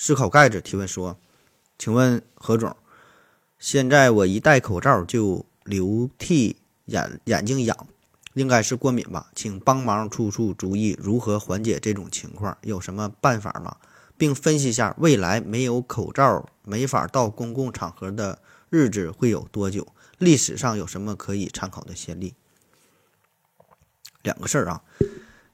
思考盖子提问说：“请问何总，现在我一戴口罩就流涕，眼眼睛痒，应该是过敏吧？请帮忙出出主意，如何缓解这种情况？有什么办法吗？并分析一下未来没有口罩没法到公共场合的。”日子会有多久？历史上有什么可以参考的先例？两个事儿啊，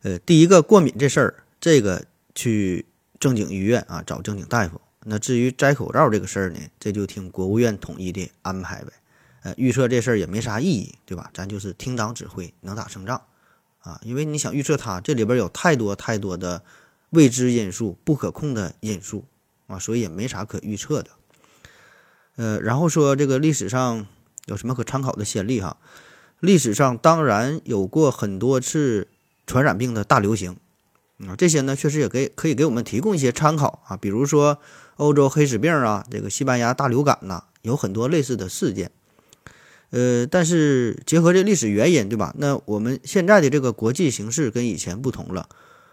呃，第一个过敏这事儿，这个去正经医院啊找正经大夫。那至于摘口罩这个事儿呢，这就听国务院统一的安排呗。呃，预测这事儿也没啥意义，对吧？咱就是听党指挥，能打胜仗啊。因为你想预测它，这里边有太多太多的未知因素、不可控的因素啊，所以也没啥可预测的。呃，然后说这个历史上有什么可参考的先例哈？历史上当然有过很多次传染病的大流行啊，这些呢确实也给可以给我们提供一些参考啊。比如说欧洲黑死病啊，这个西班牙大流感呐，有很多类似的事件。呃，但是结合这历史原因，对吧？那我们现在的这个国际形势跟以前不同了，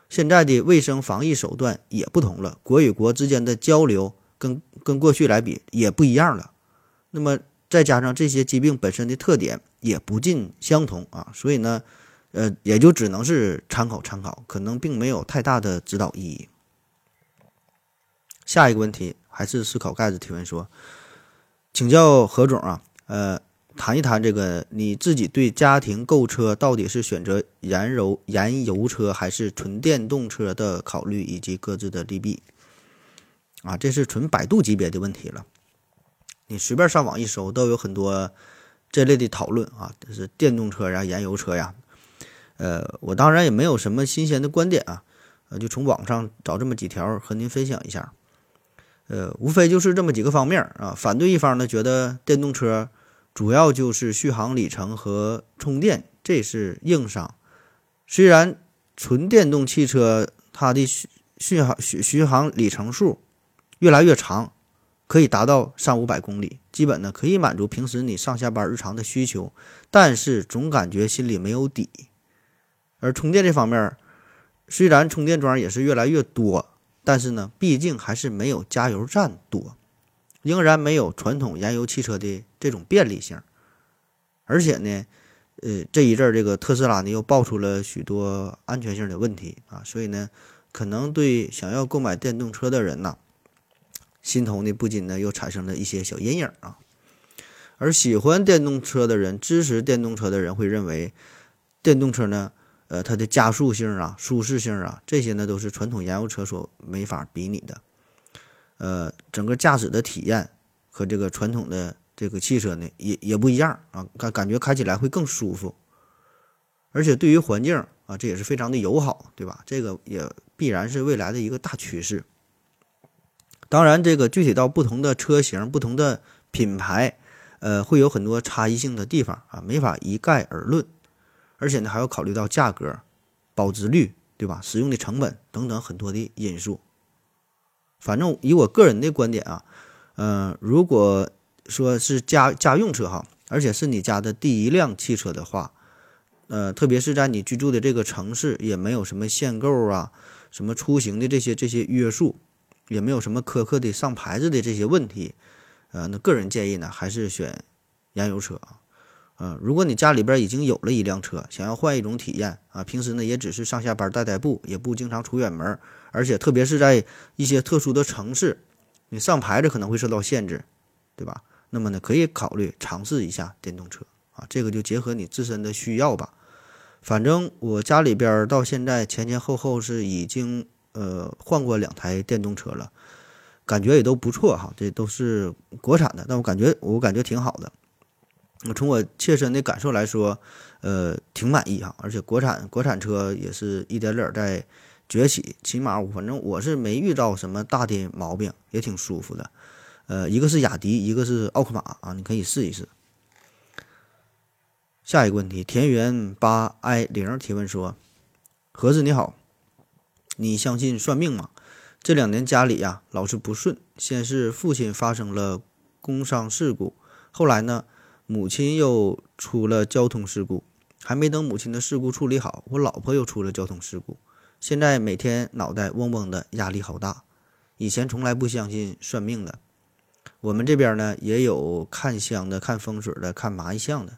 现在的卫生防疫手段也不同了，国与国之间的交流。跟跟过去来比也不一样了，那么再加上这些疾病本身的特点也不尽相同啊，所以呢，呃，也就只能是参考参考，可能并没有太大的指导意义。下一个问题还是思考盖子提问说，请教何总啊，呃，谈一谈这个你自己对家庭购车到底是选择燃油燃油车还是纯电动车的考虑以及各自的利弊。啊，这是纯百度级别的问题了。你随便上网一搜，都有很多这类的讨论啊。这是电动车呀、燃油车呀。呃，我当然也没有什么新鲜的观点啊。呃，就从网上找这么几条和您分享一下。呃，无非就是这么几个方面啊。反对一方呢，觉得电动车主要就是续航里程和充电，这是硬伤。虽然纯电动汽车它的续航续续航里程数。越来越长，可以达到三五百公里，基本呢可以满足平时你上下班日常的需求，但是总感觉心里没有底。而充电这方面，虽然充电桩也是越来越多，但是呢，毕竟还是没有加油站多，仍然没有传统燃油汽车的这种便利性。而且呢，呃，这一阵儿这个特斯拉呢又爆出了许多安全性的问题啊，所以呢，可能对想要购买电动车的人呐。心头呢，不禁呢又产生了一些小阴影啊。而喜欢电动车的人，支持电动车的人会认为，电动车呢，呃，它的加速性啊、舒适性啊，这些呢都是传统燃油车所没法比拟的。呃，整个驾驶的体验和这个传统的这个汽车呢，也也不一样啊，感感觉开起来会更舒服，而且对于环境啊，这也是非常的友好，对吧？这个也必然是未来的一个大趋势。当然，这个具体到不同的车型、不同的品牌，呃，会有很多差异性的地方啊，没法一概而论。而且呢，还要考虑到价格、保值率，对吧？使用的成本等等很多的因素。反正以我个人的观点啊，嗯，如果说是家家用车哈，而且是你家的第一辆汽车的话，呃，特别是在你居住的这个城市，也没有什么限购啊、什么出行的这些这些约束。也没有什么苛刻的上牌子的这些问题，呃，那个人建议呢，还是选燃油车啊，嗯，如果你家里边已经有了一辆车，想要换一种体验啊，平时呢也只是上下班代代步，也不经常出远门，而且特别是在一些特殊的城市，你上牌子可能会受到限制，对吧？那么呢，可以考虑尝试一下电动车啊，这个就结合你自身的需要吧。反正我家里边到现在前前后后是已经。呃，换过两台电动车了，感觉也都不错哈。这都是国产的，但我感觉我感觉挺好的。我从我切身的感受来说，呃，挺满意哈。而且国产国产车也是一点点在崛起，起码我反正我是没遇到什么大的毛病，也挺舒服的。呃，一个是雅迪，一个是奥克玛啊，你可以试一试。下一个问题，田园八 i 零提问说：“盒子你好，你相信算命吗？这两年家里呀老是不顺，先是父亲发生了工伤事故，后来呢，母亲又出了交通事故，还没等母亲的事故处理好，我老婆又出了交通事故，现在每天脑袋嗡嗡的，压力好大。以前从来不相信算命的，我们这边呢也有看香的、看风水的、看麻相的。”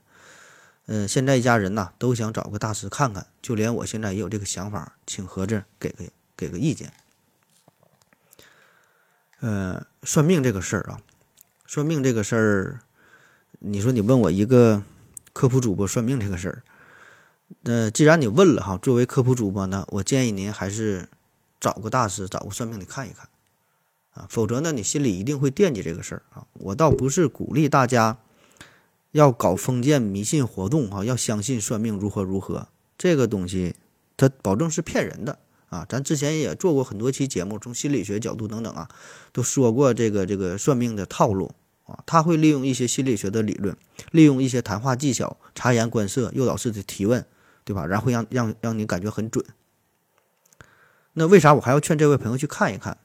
嗯，现在一家人呐都想找个大师看看，就连我现在也有这个想法，请盒子给个给个意见。呃，算命这个事儿啊，算命这个事儿，你说你问我一个科普主播算命这个事儿，那既然你问了哈，作为科普主播呢，我建议您还是找个大师，找个算命的看一看啊，否则呢，你心里一定会惦记这个事儿啊。我倒不是鼓励大家。要搞封建迷信活动哈，要相信算命如何如何，这个东西它保证是骗人的啊！咱之前也做过很多期节目，从心理学角度等等啊，都说过这个这个算命的套路啊，他会利用一些心理学的理论，利用一些谈话技巧，察言观色，诱导式的提问，对吧？然后让让让你感觉很准。那为啥我还要劝这位朋友去看一看？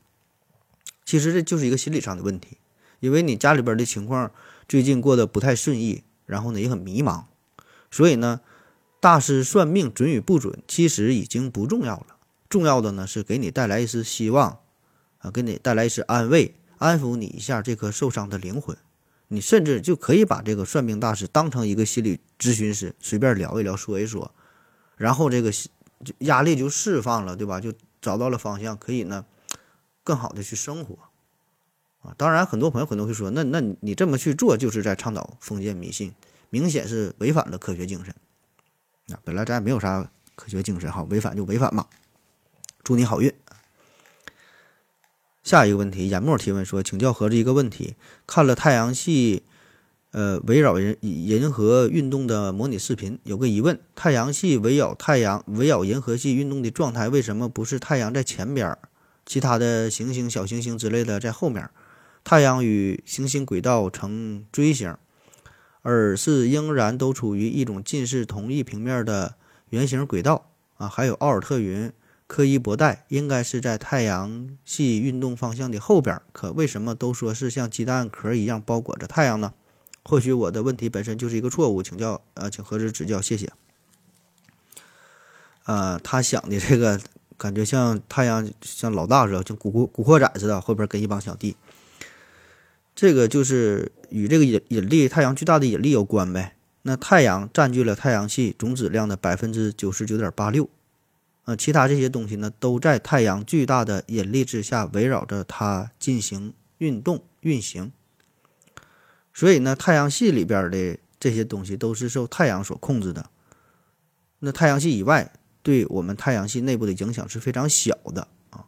其实这就是一个心理上的问题，因为你家里边的情况。最近过得不太顺意，然后呢也很迷茫，所以呢，大师算命准与不准，其实已经不重要了。重要的呢是给你带来一丝希望，啊，给你带来一丝安慰，安抚你一下这颗受伤的灵魂。你甚至就可以把这个算命大师当成一个心理咨询师，随便聊一聊，说一说，然后这个压力就释放了，对吧？就找到了方向，可以呢更好的去生活。啊，当然，很多朋友可能会说，那那你这么去做，就是在倡导封建迷信，明显是违反了科学精神。那本来咱也没有啥科学精神，哈，违反就违反吧。祝你好运。下一个问题，眼墨提问说，请教盒子一个问题：看了太阳系，呃，围绕银银河运动的模拟视频，有个疑问，太阳系围绕太阳围绕银河系运动的状态，为什么不是太阳在前边，其他的行星、小行星之类的在后面？太阳与行星轨道呈锥形，而是仍然都处于一种近似同一平面的圆形轨道啊。还有奥尔特云、柯伊伯带应该是在太阳系运动方向的后边，可为什么都说是像鸡蛋壳一样包裹着太阳呢？或许我的问题本身就是一个错误，请教呃，请何子指教，谢谢。呃，他想的这个感觉像太阳像老大似的，像古古古惑仔似的，后边跟一帮小弟。这个就是与这个引引力，太阳巨大的引力有关呗。那太阳占据了太阳系总质量的百分之九十九点八六，呃，其他这些东西呢，都在太阳巨大的引力之下围绕着它进行运动运行。所以呢，太阳系里边的这些东西都是受太阳所控制的。那太阳系以外，对我们太阳系内部的影响是非常小的啊。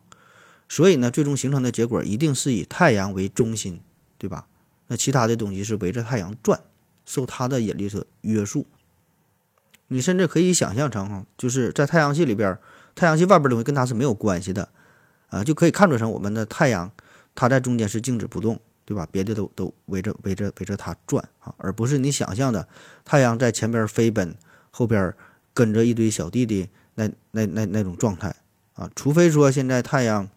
所以呢，最终形成的结果一定是以太阳为中心。对吧？那其他的东西是围着太阳转，受它的引力所约束。你甚至可以想象成，就是在太阳系里边，太阳系外边的东西跟它是没有关系的，啊，就可以看作成我们的太阳，它在中间是静止不动，对吧？别的都都围着围着围着它转啊，而不是你想象的太阳在前边飞奔，后边跟着一堆小弟弟那那那那种状态啊。除非说现在太阳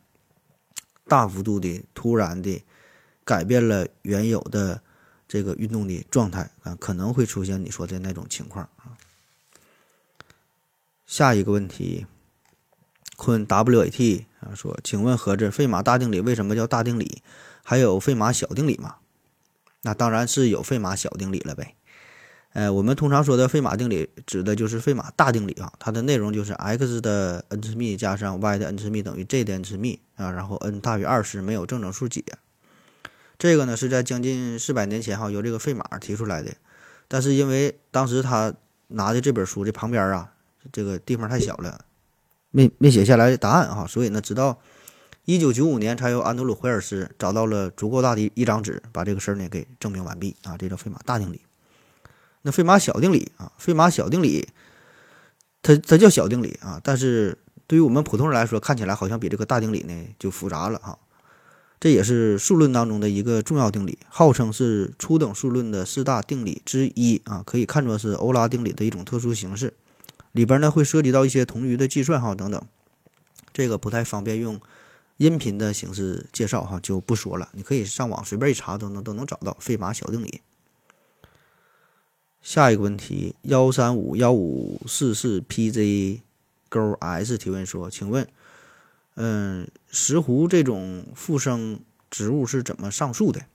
大幅度的突然的。改变了原有的这个运动的状态啊，可能会出现你说的那种情况啊。下一个问题，坤 WAT 啊说，请问盒子，费马大定理为什么叫大定理？还有费马小定理吗？那当然是有费马小定理了呗。呃，我们通常说的费马定理指的就是费马大定理啊，它的内容就是 x 的 n 次幂加上 y 的 n 次幂等于 z 的 n 次幂啊，然后 n 大于二十，没有正整数解。这个呢是在将近四百年前哈由这个费马提出来的，但是因为当时他拿的这本书的旁边啊这个地方太小了，没没写下来答案哈，所以呢直到一九九五年才由安德鲁怀尔斯找到了足够大的一张纸，把这个事儿呢给证明完毕啊，这叫费马大定理。那费马小定理啊，费马小定理，它它叫小定理啊，但是。对于我们普通人来说，看起来好像比这个大定理呢就复杂了哈。这也是数论当中的一个重要定理，号称是初等数论的四大定理之一啊，可以看作是欧拉定理的一种特殊形式。里边呢会涉及到一些同余的计算哈等等，这个不太方便用音频的形式介绍哈，就不说了。你可以上网随便一查都能都能找到费马小定理。下一个问题，幺三五幺五四四 PZ 勾 S 提问说，请问。嗯，石斛这种附生植物是怎么上树的？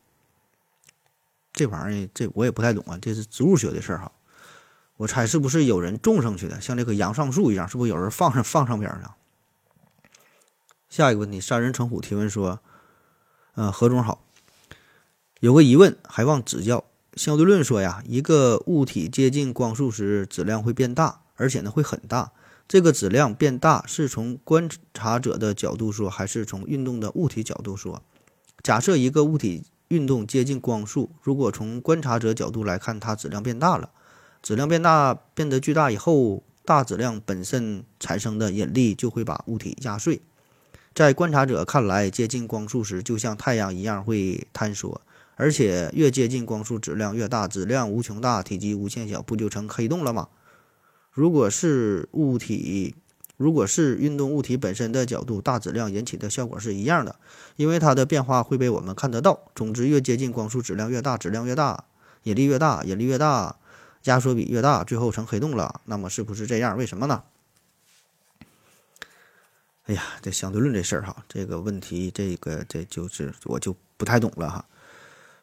这玩意儿这我也不太懂啊，这是植物学的事儿哈。我猜是不是有人种上去的，像这个杨上树一样，是不是有人放上放上边的？下一个问题，三人成虎提问说：“呃，何总好，有个疑问，还望指教。相对论说呀，一个物体接近光速时，质量会变大，而且呢会很大。”这个质量变大是从观察者的角度说，还是从运动的物体角度说？假设一个物体运动接近光速，如果从观察者角度来看，它质量变大了。质量变大变得巨大以后，大质量本身产生的引力就会把物体压碎。在观察者看来，接近光速时就像太阳一样会坍缩，而且越接近光速，质量越大，质量无穷大，体积无限小，不就成黑洞了吗？如果是物体，如果是运动物体本身的角度，大质量引起的效果是一样的，因为它的变化会被我们看得到。总之，越接近光速，质量越大，质量越大，引力越大，引力越大，压缩比越大，最后成黑洞了。那么是不是这样？为什么呢？哎呀，这相对论这事儿哈，这个问题，这个这就是我就不太懂了哈。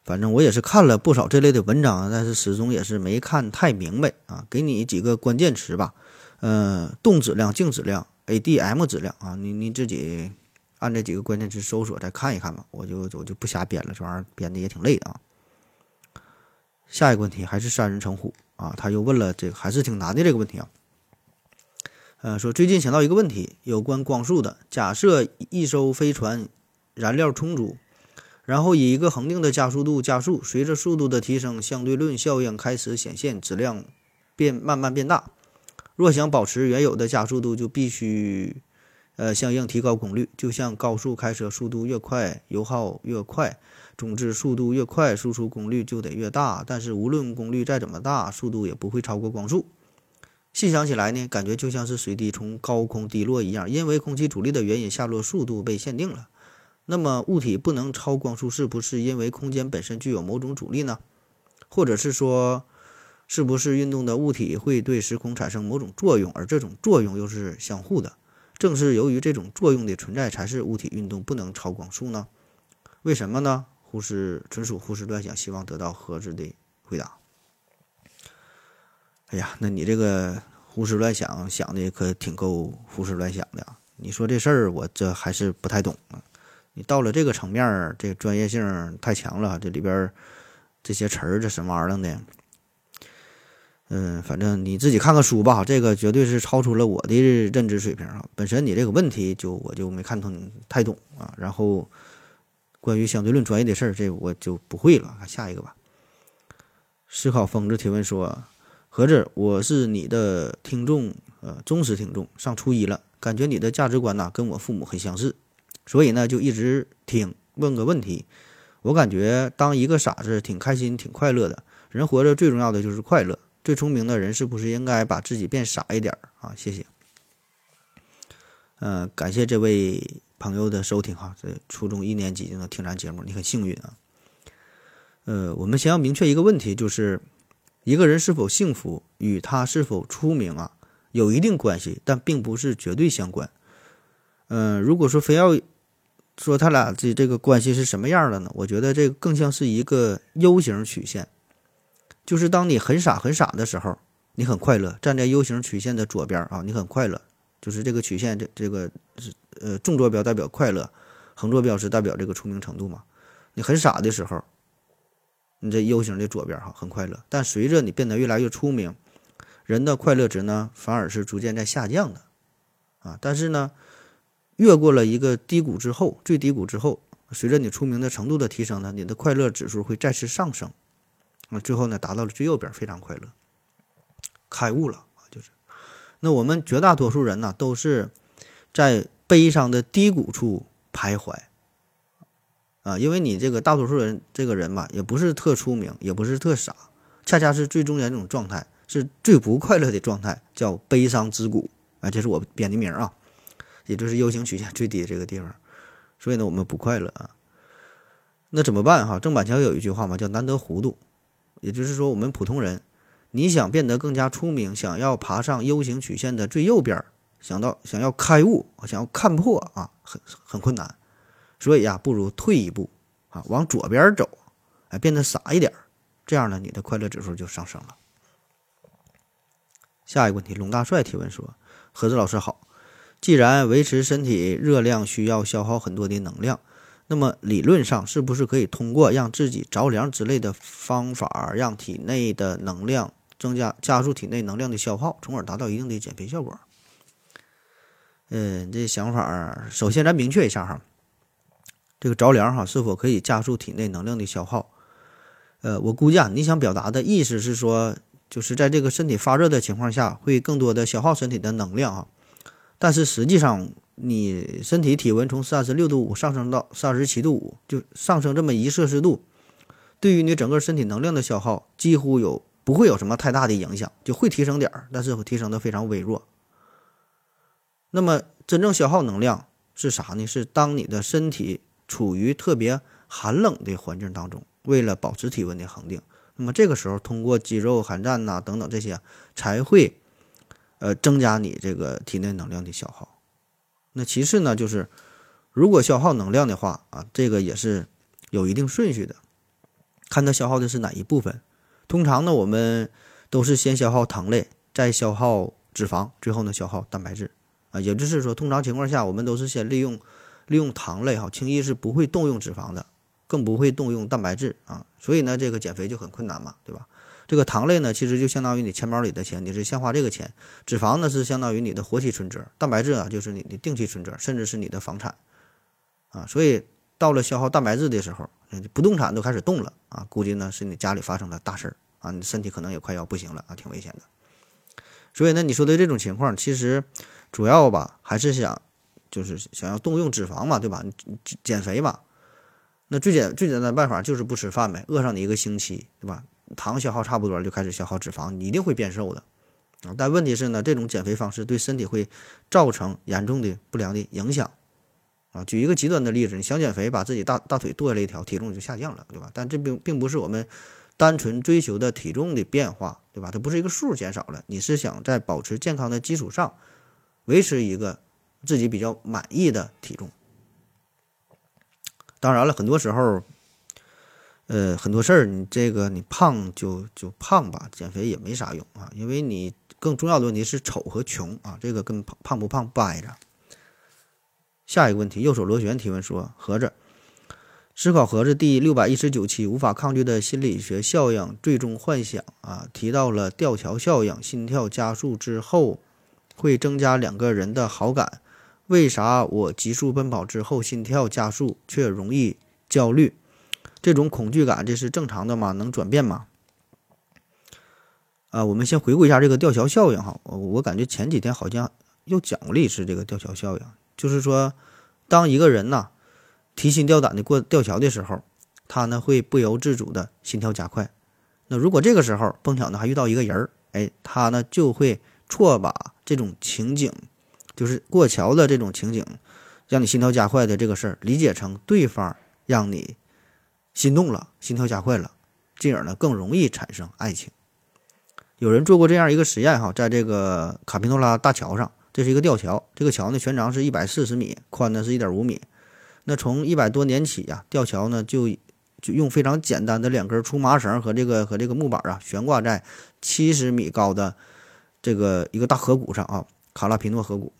反正我也是看了不少这类的文章，但是始终也是没看太明白啊。给你几个关键词吧，呃，动质量、静质量、ADM 质量啊，你你自己按这几个关键词搜索再看一看吧。我就我就不瞎编了，这玩意儿编的也挺累的啊。下一个问题还是三人成虎啊，他又问了这个还是挺难的这个问题啊。呃，说最近想到一个问题，有关光速的，假设一艘飞船燃料充足。然后以一个恒定的加速度加速，随着速度的提升，相对论效应开始显现，质量变慢慢变大。若想保持原有的加速度，就必须呃相应提高功率。就像高速开车，速度越快，油耗越快。总之，速度越快，输出功率就得越大。但是无论功率再怎么大，速度也不会超过光速。细想起来呢，感觉就像是水滴从高空滴落一样，因为空气阻力的原因，下落速度被限定了。那么物体不能超光速，是不是因为空间本身具有某种阻力呢？或者是说，是不是运动的物体会对时空产生某种作用，而这种作用又是相互的？正是由于这种作用的存在，才是物体运动不能超光速呢？为什么呢？胡适纯属胡思乱想，希望得到合适的回答。哎呀，那你这个胡思乱想想的可挺够胡思乱想的啊！你说这事儿，我这还是不太懂啊。你到了这个层面，这专业性太强了，这里边这些词儿这什么玩意儿的？嗯，反正你自己看看书吧，这个绝对是超出了我的认知水平啊。本身你这个问题就我就没看懂太懂啊。然后关于相对论专业的事儿，这我就不会了。看下一个吧。思考疯子提问说：“何子，我是你的听众，呃，忠实听众，上初一了，感觉你的价值观呐跟我父母很相似。”所以呢，就一直听问个问题。我感觉当一个傻子挺开心、挺快乐的。人活着最重要的就是快乐。最聪明的人是不是应该把自己变傻一点儿啊？谢谢。嗯，感谢这位朋友的收听哈。这初中一年级就能听咱节目，你很幸运啊。呃，我们先要明确一个问题，就是一个人是否幸福与他是否出名啊有一定关系，但并不是绝对相关。嗯，如果说非要。说他俩的这个关系是什么样的呢？我觉得这更像是一个 U 型曲线，就是当你很傻很傻的时候，你很快乐，站在 U 型曲线的左边啊，你很快乐，就是这个曲线这这个是呃纵坐标代表快乐，横坐标是代表这个出名程度嘛。你很傻的时候，你这 U 型的左边哈很快乐，但随着你变得越来越出名，人的快乐值呢反而是逐渐在下降的啊，但是呢。越过了一个低谷之后，最低谷之后，随着你出名的程度的提升呢，你的快乐指数会再次上升，啊，最后呢达到了最右边，非常快乐，开悟了啊，就是。那我们绝大多数人呢，都是在悲伤的低谷处徘徊。啊，因为你这个大多数人这个人吧，也不是特出名，也不是特傻，恰恰是最中间这种状态，是最不快乐的状态，叫悲伤之谷。啊，这是我编的名啊，也就是 U 型曲线最低这个地方。所以呢，我们不快乐啊。那怎么办哈？郑板桥有一句话嘛，叫难得糊涂。也就是说，我们普通人，你想变得更加出名，想要爬上 U 型曲线的最右边儿，想到想要开悟，想要看破啊，很很困难。所以呀，不如退一步啊，往左边走，哎，变得傻一点，这样呢，你的快乐指数就上升了。下一个问题，龙大帅提问说：“何子老师好，既然维持身体热量需要消耗很多的能量，那么理论上是不是可以通过让自己着凉之类的方法，让体内的能量增加，加速体内能量的消耗，从而达到一定的减肥效果？”嗯，这想法首先咱明确一下哈。这个着凉哈，是否可以加速体内能量的消耗？呃，我估计啊，你想表达的意思是说，就是在这个身体发热的情况下，会更多的消耗身体的能量啊。但是实际上，你身体体温从三十六度五上升到三十七度五，就上升这么一摄氏度，对于你整个身体能量的消耗，几乎有不会有什么太大的影响，就会提升点儿，但是会提升的非常微弱。那么真正消耗能量是啥呢？是当你的身体。处于特别寒冷的环境当中，为了保持体温的恒定，那么这个时候通过肌肉寒战呐等等这些，才会呃增加你这个体内能量的消耗。那其次呢，就是如果消耗能量的话啊，这个也是有一定顺序的，看它消耗的是哪一部分。通常呢，我们都是先消耗糖类，再消耗脂肪，最后呢消耗蛋白质啊。也就是说，通常情况下，我们都是先利用。利用糖类哈，轻易是不会动用脂肪的，更不会动用蛋白质啊，所以呢，这个减肥就很困难嘛，对吧？这个糖类呢，其实就相当于你钱包里的钱，你是先花这个钱；脂肪呢，是相当于你的活期存折；蛋白质啊，就是你的定期存折，甚至是你的房产啊。所以到了消耗蛋白质的时候，不动产都开始动了啊，估计呢是你家里发生了大事儿啊，你身体可能也快要不行了啊，挺危险的。所以呢，你说的这种情况，其实主要吧，还是想。就是想要动用脂肪嘛，对吧？减肥嘛，那最简最简单的办法就是不吃饭呗，饿上你一个星期，对吧？糖消耗差不多，就开始消耗脂肪，你一定会变瘦的啊！但问题是呢，这种减肥方式对身体会造成严重的不良的影响啊！举一个极端的例子，你想减肥，把自己大大腿剁下来一条，体重就下降了，对吧？但这并并不是我们单纯追求的体重的变化，对吧？它不是一个数减少了，你是想在保持健康的基础上维持一个。自己比较满意的体重，当然了，很多时候，呃，很多事儿，你这个你胖就就胖吧，减肥也没啥用啊，因为你更重要的问题是丑和穷啊，这个跟胖胖不胖不挨着。下一个问题，右手螺旋提问说：盒子，思考盒子第六百一十九期，无法抗拒的心理学效应，最终幻想啊，提到了吊桥效应，心跳加速之后会增加两个人的好感。为啥我急速奔跑之后心跳加速却容易焦虑？这种恐惧感这是正常的吗？能转变吗？啊，我们先回顾一下这个吊桥效应哈。我我感觉前几天好像又讲过一次这个吊桥效应，就是说，当一个人呐提心吊胆的过吊桥的时候，他呢会不由自主的心跳加快。那如果这个时候碰巧呢还遇到一个人儿，哎，他呢就会错把这种情景。就是过桥的这种情景，让你心跳加快的这个事儿，理解成对方让你心动了，心跳加快了，进而呢更容易产生爱情。有人做过这样一个实验哈，在这个卡皮诺拉大桥上，这是一个吊桥，这个桥呢全长是一百四十米，宽呢是一点五米。那从一百多年起呀，吊桥呢就就用非常简单的两根粗麻绳和这个和这个木板啊悬挂在七十米高的这个一个大河谷上啊，卡拉皮诺河谷。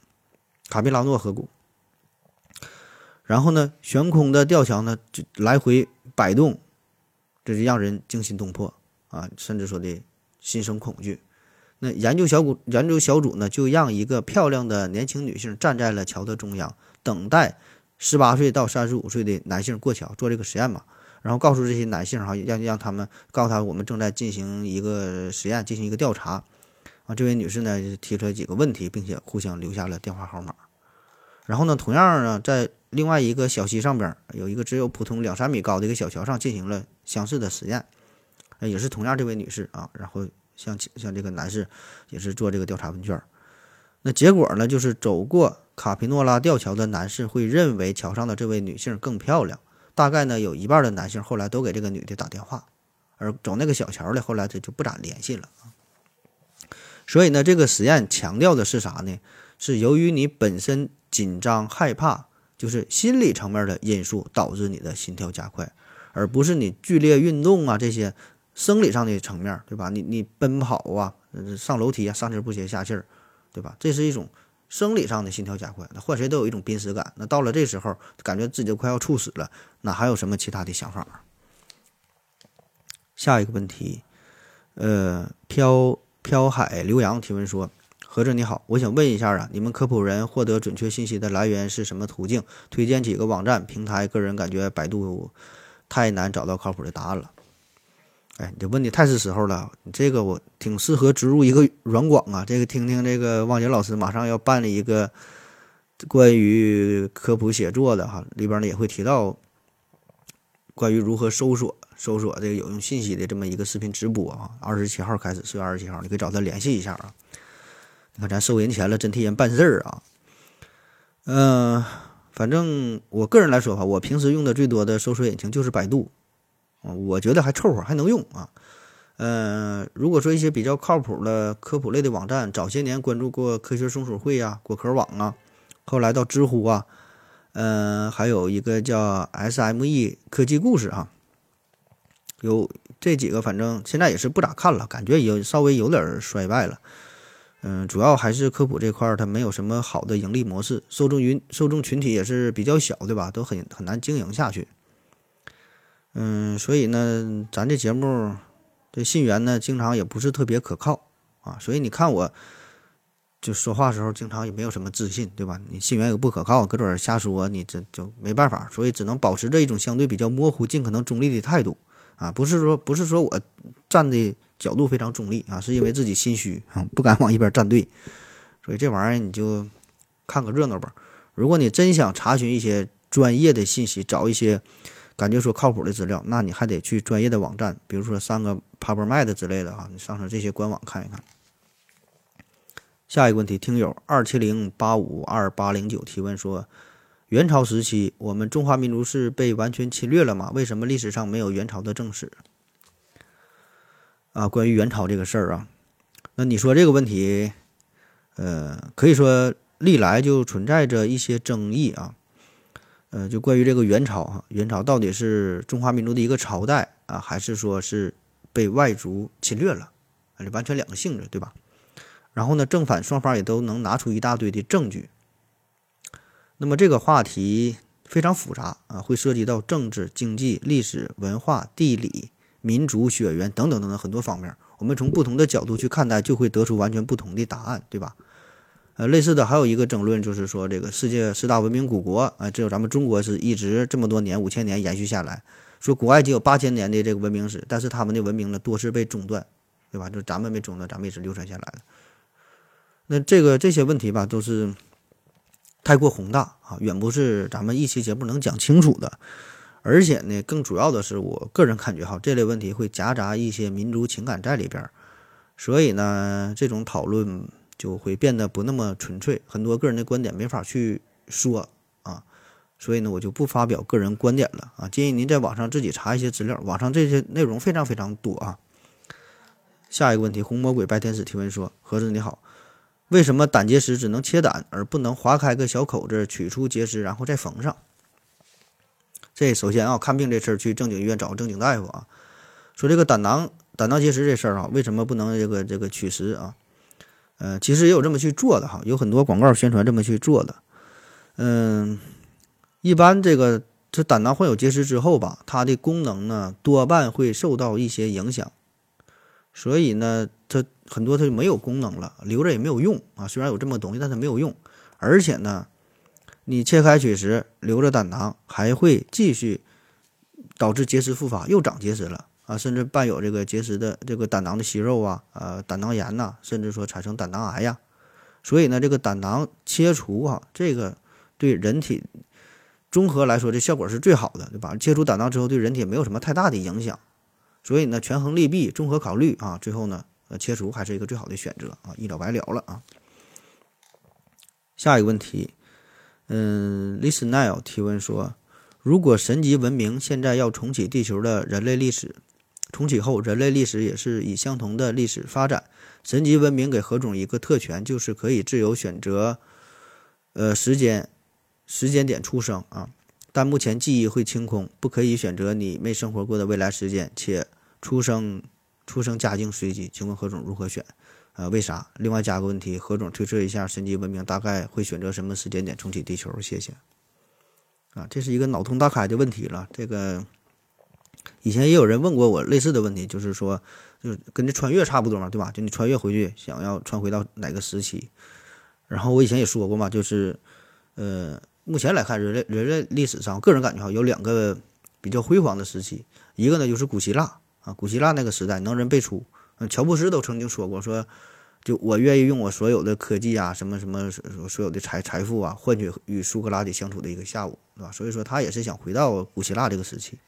卡皮拉诺河谷，然后呢，悬空的吊桥呢就来回摆动，这就让人惊心动魄啊，甚至说的心生恐惧。那研究小组研究小组呢，就让一个漂亮的年轻女性站在了桥的中央，等待十八岁到三十五岁的男性过桥，做这个实验嘛。然后告诉这些男性哈，让让他们告诉他，我们正在进行一个实验，进行一个调查。啊，这位女士呢提出来几个问题，并且互相留下了电话号码。然后呢，同样呢，在另外一个小溪上边有一个只有普通两三米高的一个小桥上进行了相似的实验，也是同样这位女士啊，然后像像这个男士也是做这个调查问卷，那结果呢，就是走过卡皮诺拉吊桥的男士会认为桥上的这位女性更漂亮，大概呢有一半的男性后来都给这个女的打电话，而走那个小桥的后来他就不咋联系了。所以呢，这个实验强调的是啥呢？是由于你本身紧张害怕，就是心理层面的因素导致你的心跳加快，而不是你剧烈运动啊这些生理上的层面，对吧？你你奔跑啊，上楼梯啊，上气不接下气儿，对吧？这是一种生理上的心跳加快，那换谁都有一种濒死感。那到了这时候，感觉自己都快要猝死了，那还有什么其他的想法？下一个问题，呃，飘飘海刘洋提问说。何者你好，我想问一下啊，你们科普人获得准确信息的来源是什么途径？推荐几个网站、平台。个人感觉百度太难找到靠谱的答案了。哎，你这问的太是时候了，你这个我挺适合植入一个软广啊。这个听听这个望杰老师马上要办了一个关于科普写作的哈，里边呢也会提到关于如何搜索搜索这个有用信息的这么一个视频直播啊。二十七号开始，四月二十七号，你可以找他联系一下啊。你看，咱收人钱了，真替人办事儿啊！嗯，反正我个人来说吧，我平时用的最多的搜索引擎就是百度，我觉得还凑合，还能用啊。嗯，如果说一些比较靠谱的科普类的网站，早些年关注过科学松鼠会啊、果壳网啊，后来到知乎啊，嗯，还有一个叫 SME 科技故事啊，有这几个，反正现在也是不咋看了，感觉有稍微有点衰败了。嗯，主要还是科普这块儿，它没有什么好的盈利模式，受众云受众群体也是比较小，对吧？都很很难经营下去。嗯，所以呢，咱这节目这信源呢，经常也不是特别可靠啊。所以你看我，就说话时候经常也没有什么自信，对吧？你信源又不可靠，搁这儿瞎说，你这就没办法。所以只能保持着一种相对比较模糊、尽可能中立的态度啊。不是说不是说我站的。角度非常中立啊，是因为自己心虚啊，不敢往一边站队，所以这玩意儿你就看个热闹吧。如果你真想查询一些专业的信息，找一些感觉说靠谱的资料，那你还得去专业的网站，比如说上个 PubMed 之类的啊，你上上这些官网看一看。下一个问题，听友二七零八五二八零九提问说：元朝时期，我们中华民族是被完全侵略了吗？为什么历史上没有元朝的正史？啊，关于元朝这个事儿啊，那你说这个问题，呃，可以说历来就存在着一些争议啊，呃，就关于这个元朝哈，元朝到底是中华民族的一个朝代啊，还是说是被外族侵略了？啊，这完全两个性质，对吧？然后呢，正反双方也都能拿出一大堆的证据。那么这个话题非常复杂啊，会涉及到政治、经济、历史、文化、地理。民族血缘等等等等很多方面，我们从不同的角度去看待，就会得出完全不同的答案，对吧？呃，类似的还有一个争论，就是说这个世界四大文明古国，啊，只有咱们中国是一直这么多年五千年延续下来。说古埃及有八千年的这个文明史，但是他们的文明呢多是被中断，对吧？就咱们没中断，咱们一直流传下来的。那这个这些问题吧，都是太过宏大啊，远不是咱们一期节目能讲清楚的。而且呢，更主要的是，我个人感觉哈，这类问题会夹杂一些民族情感在里边儿，所以呢，这种讨论就会变得不那么纯粹，很多个人的观点没法去说啊，所以呢，我就不发表个人观点了啊，建议您在网上自己查一些资料，网上这些内容非常非常多啊。下一个问题，红魔鬼白天使提问说：何子你好，为什么胆结石只能切胆，而不能划开个小口子取出结石，然后再缝上？这首先啊，看病这事儿去正经医院找个正经大夫啊。说这个胆囊胆囊结石这事儿啊，为什么不能这个这个取石啊？呃，其实也有这么去做的哈，有很多广告宣传这么去做的。嗯，一般这个这胆囊患有结石之后吧，它的功能呢多半会受到一些影响，所以呢，它很多它就没有功能了，留着也没有用啊。虽然有这么东西，但它没有用，而且呢。你切开取石，留着胆囊，还会继续导致结石复发，又长结石了啊！甚至伴有这个结石的这个胆囊的息肉啊，呃，胆囊炎呐，甚至说产生胆囊癌呀。所以呢，这个胆囊切除啊，这个对人体综合来说这效果是最好的，对吧？切除胆囊之后对人体没有什么太大的影响，所以呢，权衡利弊，综合考虑啊，最后呢，呃，切除还是一个最好的选择啊，一了百了了啊。下一个问题，嗯，Listener 提问说，如果神级文明现在要重启地球的人类历史，重启后人类历史也是以相同的历史发展，神级文明给何种一个特权，就是可以自由选择，呃，时间时间点出生啊，但目前记忆会清空，不可以选择你没生活过的未来时间，且出生出生家境随机，请问何总如何选？呃，为啥？另外加个问题，何总推测一下，神级文明大概会选择什么时间点重启地球？谢谢。啊，这是一个脑洞大开的问题了。这个以前也有人问过我类似的问题，就是说，就跟这穿越差不多嘛，对吧？就你穿越回去，想要穿回到哪个时期？然后我以前也说过嘛，就是呃，目前来看，人类人类历史上，个人感觉哈，有两个比较辉煌的时期，一个呢就是古希腊啊，古希腊那个时代，能人辈出。嗯，乔布斯都曾经说过，说就我愿意用我所有的科技啊，什么什么所有的财财富啊，换取与苏格拉底相处的一个下午，对吧？所以说他也是想回到古希腊这个时期。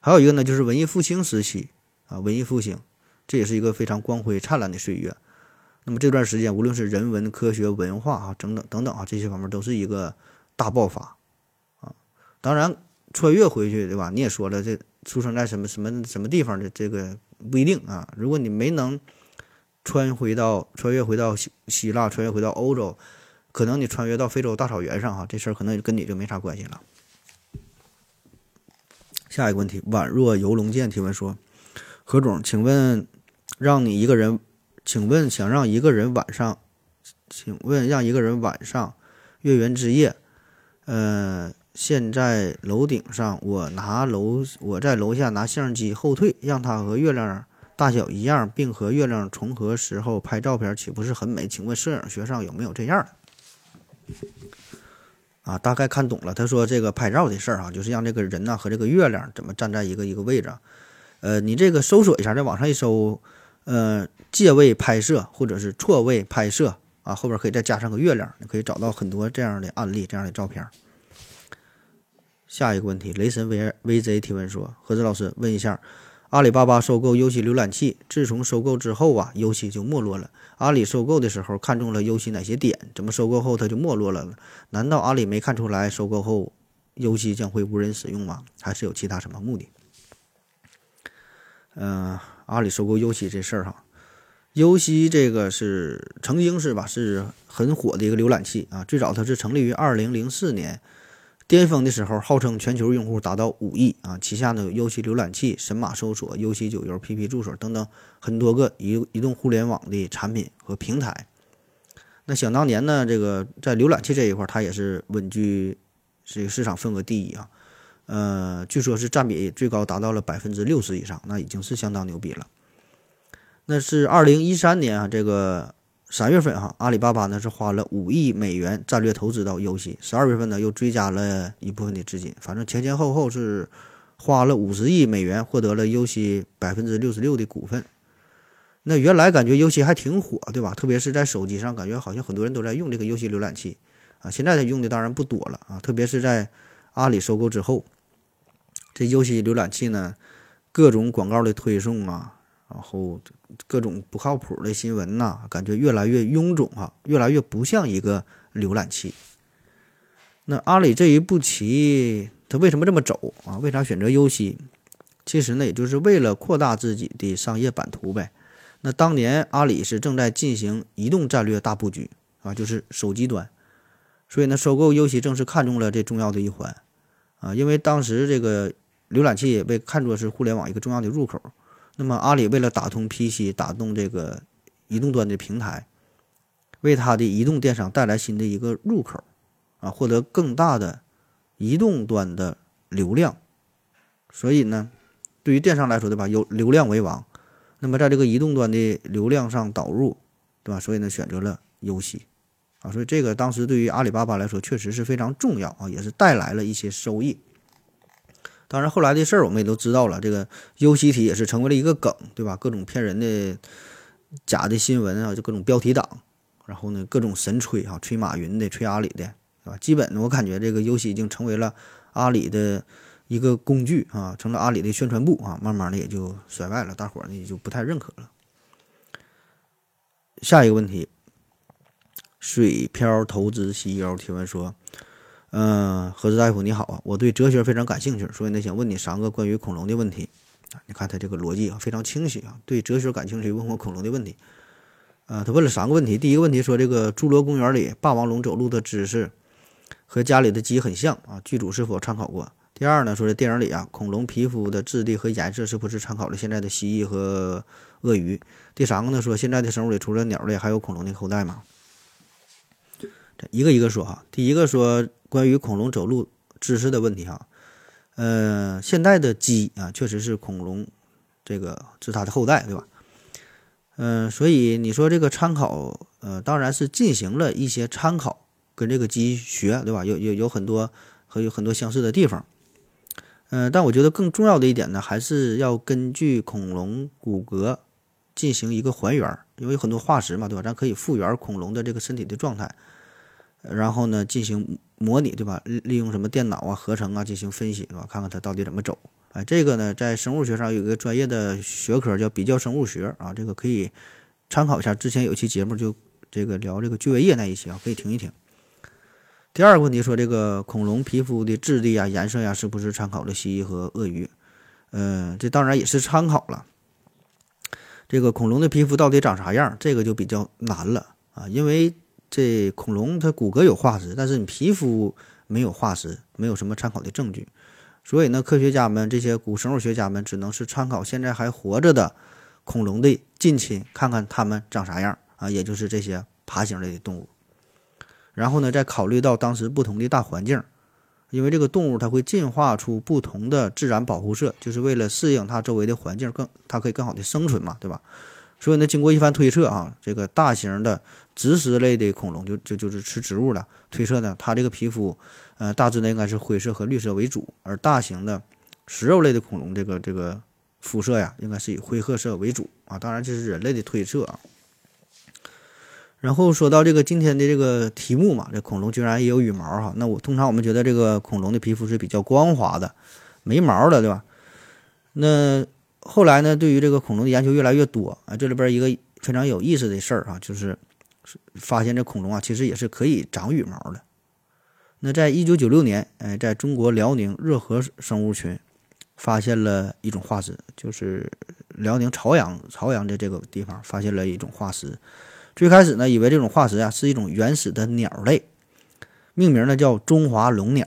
还有一个呢，就是文艺复兴时期啊，文艺复兴，这也是一个非常光辉灿烂的岁月。那么这段时间，无论是人文、科学、文化啊，等等等等啊，这些方面都是一个大爆发啊。当然，穿越回去，对吧？你也说了，这出生在什么什么什么地方的这个。不一定啊，如果你没能穿回到穿越回到希希腊，穿越回到欧洲，可能你穿越到非洲大草原上哈，这事儿可能跟你就没啥关系了。下一个问题，宛若游龙剑提问说：何总，请问让你一个人，请问想让一个人晚上，请问让一个人晚上月圆之夜，呃。现在楼顶上，我拿楼我在楼下拿相机后退，让它和月亮大小一样，并和月亮重合时候拍照片，岂不是很美？请问摄影学上有没有这样的？啊，大概看懂了。他说这个拍照的事儿啊，就是让这个人呢和这个月亮怎么站在一个一个位置。呃，你这个搜索一下，在网上一搜，呃，借位拍摄或者是错位拍摄啊，后边可以再加上个月亮，你可以找到很多这样的案例，这样的照片。下一个问题，雷神 V VZ 提问说：“何子老师，问一下，阿里巴巴收购优西浏览器，自从收购之后啊，优西就没落了。阿里收购的时候看中了优西哪些点？怎么收购后它就没落了？难道阿里没看出来收购后优西将会无人使用吗？还是有其他什么目的？”嗯，阿里收购优西这事儿哈，优西这个是曾经是吧，是很火的一个浏览器啊，最早它是成立于二零零四年。巅峰的时候，号称全球用户达到五亿啊！旗下呢有优西浏览器、神马搜索、优西九游、PP 助手等等很多个移移动互联网的产品和平台。那想当年呢，这个在浏览器这一块，它也是稳居这个市场份额第一啊。呃，据说是占比最高达到了百分之六十以上，那已经是相当牛逼了。那是二零一三年啊，这个。三月份哈，阿里巴巴呢是花了五亿美元战略投资到游戏。十二月份呢又追加了一部分的资金，反正前前后后是花了五十亿美元，获得了游戏百分之六十六的股份。那原来感觉游戏还挺火，对吧？特别是在手机上，感觉好像很多人都在用这个游戏浏览器啊。现在它用的当然不多了啊，特别是在阿里收购之后，这游戏浏览器呢，各种广告的推送啊。然后各种不靠谱的新闻呐，感觉越来越臃肿哈，越来越不像一个浏览器。那阿里这一步棋，他为什么这么走啊？为啥选择优西？其实呢，也就是为了扩大自己的商业版图呗。那当年阿里是正在进行移动战略大布局啊，就是手机端，所以呢，收购优西正是看中了这重要的一环啊，因为当时这个浏览器也被看作是互联网一个重要的入口。那么，阿里为了打通 PC、打动这个移动端的平台，为它的移动电商带来新的一个入口，啊，获得更大的移动端的流量。所以呢，对于电商来说，对吧？有流量为王。那么，在这个移动端的流量上导入，对吧？所以呢，选择了游戏，啊，所以这个当时对于阿里巴巴来说确实是非常重要啊，也是带来了一些收益。当然，后来的事儿我们也都知道了。这个优习体也是成为了一个梗，对吧？各种骗人的假的新闻啊，就各种标题党，然后呢，各种神吹啊，吹马云的，吹阿里的，对吧？基本我感觉这个游戏已经成为了阿里的一个工具啊，成了阿里的宣传部啊，慢慢的也就衰败了，大伙儿呢也就不太认可了。下一个问题，水漂投资 CEO 提问说：“嗯，何志大夫你好啊，我对哲学非常感兴趣，所以呢想问你三个关于恐龙的问题。你看他这个逻辑啊非常清晰啊，对哲学感兴趣，问我恐龙的问题。呃，他问了三个问题，第一个问题说这个侏罗公园里霸王龙走路的姿势和家里的鸡很像啊，剧组是否参考过？第二呢，说这电影里啊恐龙皮肤的质地和颜色是不是参考了现在的蜥蜴和鳄鱼？第三个呢，说现在的生物里除了鸟类还有恐龙的后代吗？这一个一个说哈。第一个说关于恐龙走路姿势的问题哈，呃，现在的鸡啊确实是恐龙这个是它的后代，对吧？嗯，所以你说这个参考，呃，当然是进行了一些参考，跟这个鸡学，对吧？有有有很多和有很多相似的地方。嗯，但我觉得更重要的一点呢，还是要根据恐龙骨骼进行一个还原，因为有很多化石嘛，对吧？咱可以复原恐龙的这个身体的状态，然后呢进行模拟，对吧？利利用什么电脑啊、合成啊进行分析，对吧？看看它到底怎么走。哎，这个呢，在生物学上有一个专业的学科叫比较生物学啊，这个可以参考一下。之前有一期节目就这个聊这个巨胃液那一期啊，可以听一听。第二个问题说这个恐龙皮肤的质地啊、颜色呀，是不是参考了蜥蜴和鳄鱼？嗯，这当然也是参考了。这个恐龙的皮肤到底长啥样？这个就比较难了啊，因为这恐龙它骨骼有化石，但是你皮肤没有化石，没有什么参考的证据。所以呢，科学家们这些古生物学家们只能是参考现在还活着的恐龙的近亲，看看它们长啥样啊，也就是这些爬行类的动物。然后呢，再考虑到当时不同的大环境，因为这个动物它会进化出不同的自然保护色，就是为了适应它周围的环境，更它可以更好的生存嘛，对吧？所以呢，经过一番推测啊，这个大型的植食类的恐龙就就就是吃植物的，推测呢，它这个皮肤。呃，大致呢应该是灰色和绿色为主，而大型的食肉类的恐龙，这个这个肤色呀，应该是以灰褐色为主啊。当然这是人类的推测啊。然后说到这个今天的这个题目嘛，这恐龙居然也有羽毛哈。那我通常我们觉得这个恐龙的皮肤是比较光滑的，没毛的，对吧？那后来呢，对于这个恐龙的研究越来越多啊，这里边一个非常有意思的事儿啊，就是发现这恐龙啊，其实也是可以长羽毛的。那在一九九六年，哎，在中国辽宁热河生物群发现了一种化石，就是辽宁朝阳朝阳的这个地方发现了一种化石。最开始呢，以为这种化石啊是一种原始的鸟类，命名呢叫中华龙鸟。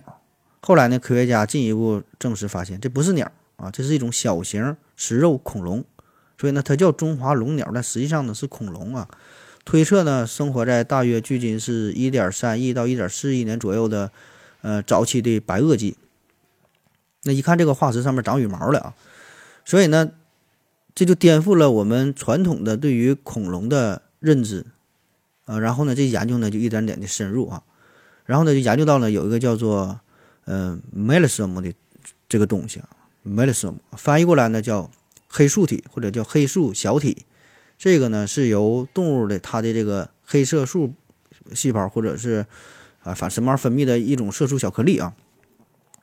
后来呢，科学家进一步证实，发现这不是鸟啊，这是一种小型食肉恐龙。所以呢，它叫中华龙鸟，但实际上呢是恐龙啊。推测呢，生活在大约距今是一点三亿到一点四亿年左右的，呃，早期的白垩纪。那一看这个化石上面长羽毛了啊，所以呢，这就颠覆了我们传统的对于恐龙的认知啊。然后呢，这研究呢就一点点的深入啊，然后呢就研究到了有一个叫做呃 melism 的这个东西啊，melism 翻译过来呢叫黑素体或者叫黑素小体。这个呢是由动物的它的这个黑色素细胞或者是啊反神毛分泌的一种色素小颗粒啊，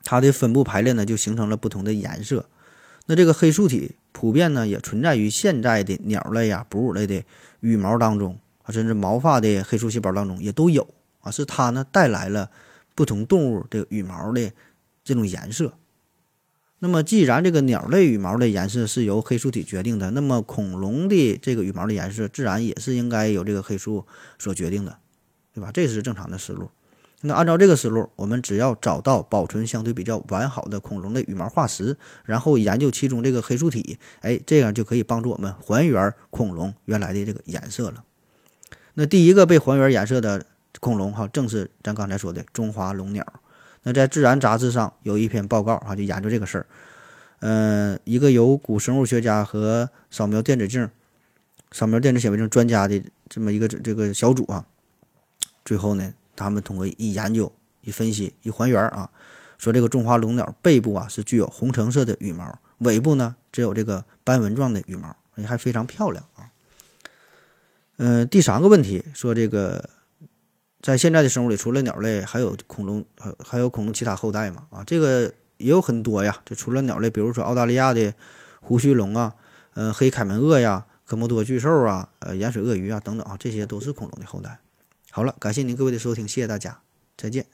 它的分布排列呢就形成了不同的颜色。那这个黑素体普遍呢也存在于现在的鸟类呀、哺乳类的羽毛当中啊，甚至毛发的黑素细胞当中也都有啊，是它呢带来了不同动物的羽毛的这种颜色。那么，既然这个鸟类羽毛的颜色是由黑素体决定的，那么恐龙的这个羽毛的颜色自然也是应该由这个黑素所决定的，对吧？这是正常的思路。那按照这个思路，我们只要找到保存相对比较完好的恐龙的羽毛化石，然后研究其中这个黑素体，哎，这样就可以帮助我们还原恐龙原来的这个颜色了。那第一个被还原颜色的恐龙，哈，正是咱刚才说的中华龙鸟。那在《自然》杂志上有一篇报告啊，就研究这个事儿。嗯，一个由古生物学家和扫描电子镜、扫描电子显微镜专家的这么一个这个小组啊，最后呢，他们通过一研究、一分析、一还原啊，说这个中华龙鸟背部啊是具有红橙色的羽毛，尾部呢只有这个斑纹状的羽毛，还非常漂亮啊。嗯，第三个问题说这个。在现在的生物里，除了鸟类，还有恐龙，还还有恐龙其他后代嘛？啊，这个也有很多呀。就除了鸟类，比如说澳大利亚的胡须龙啊，呃，黑凯门鳄呀，科莫多巨兽啊，呃，盐水鳄鱼啊等等啊，这些都是恐龙的后代。好了，感谢您各位的收听，谢谢大家，再见。